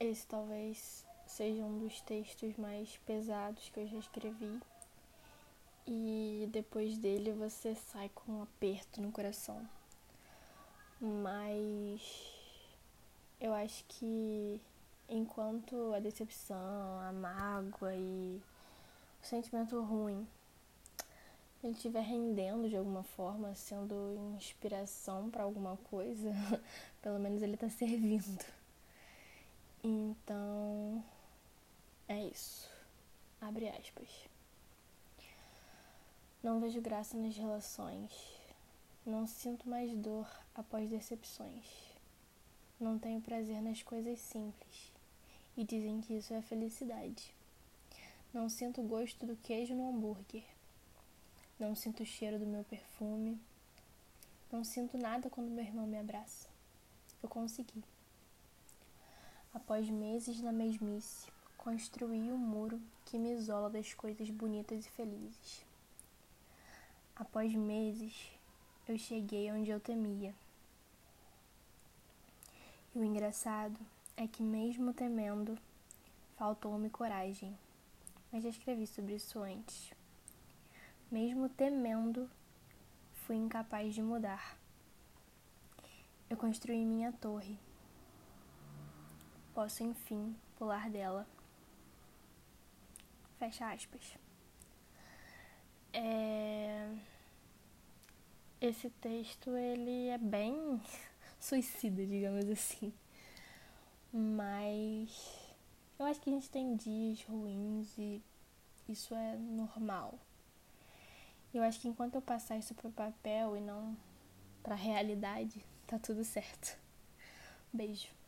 esse talvez seja um dos textos mais pesados que eu já escrevi. E depois dele você sai com um aperto no coração. Mas eu acho que enquanto a decepção, a mágoa e o sentimento ruim ele estiver rendendo de alguma forma, sendo inspiração para alguma coisa, pelo menos ele está servindo. Então, é isso. Abre aspas. Não vejo graça nas relações. Não sinto mais dor após decepções. Não tenho prazer nas coisas simples. E dizem que isso é felicidade. Não sinto o gosto do queijo no hambúrguer não sinto o cheiro do meu perfume. Não sinto nada quando meu irmão me abraça. Eu consegui. Após meses na mesmice, construí um muro que me isola das coisas bonitas e felizes. Após meses, eu cheguei onde eu temia. E o engraçado é que, mesmo temendo, faltou-me coragem. Mas já escrevi sobre isso antes. Mesmo temendo, fui incapaz de mudar. Eu construí minha torre. Posso, enfim, pular dela. Fecha aspas. É... Esse texto, ele é bem suicida, digamos assim. Mas eu acho que a gente tem dias ruins e isso é normal. Eu acho que enquanto eu passar isso pro papel e não pra realidade, tá tudo certo. Beijo.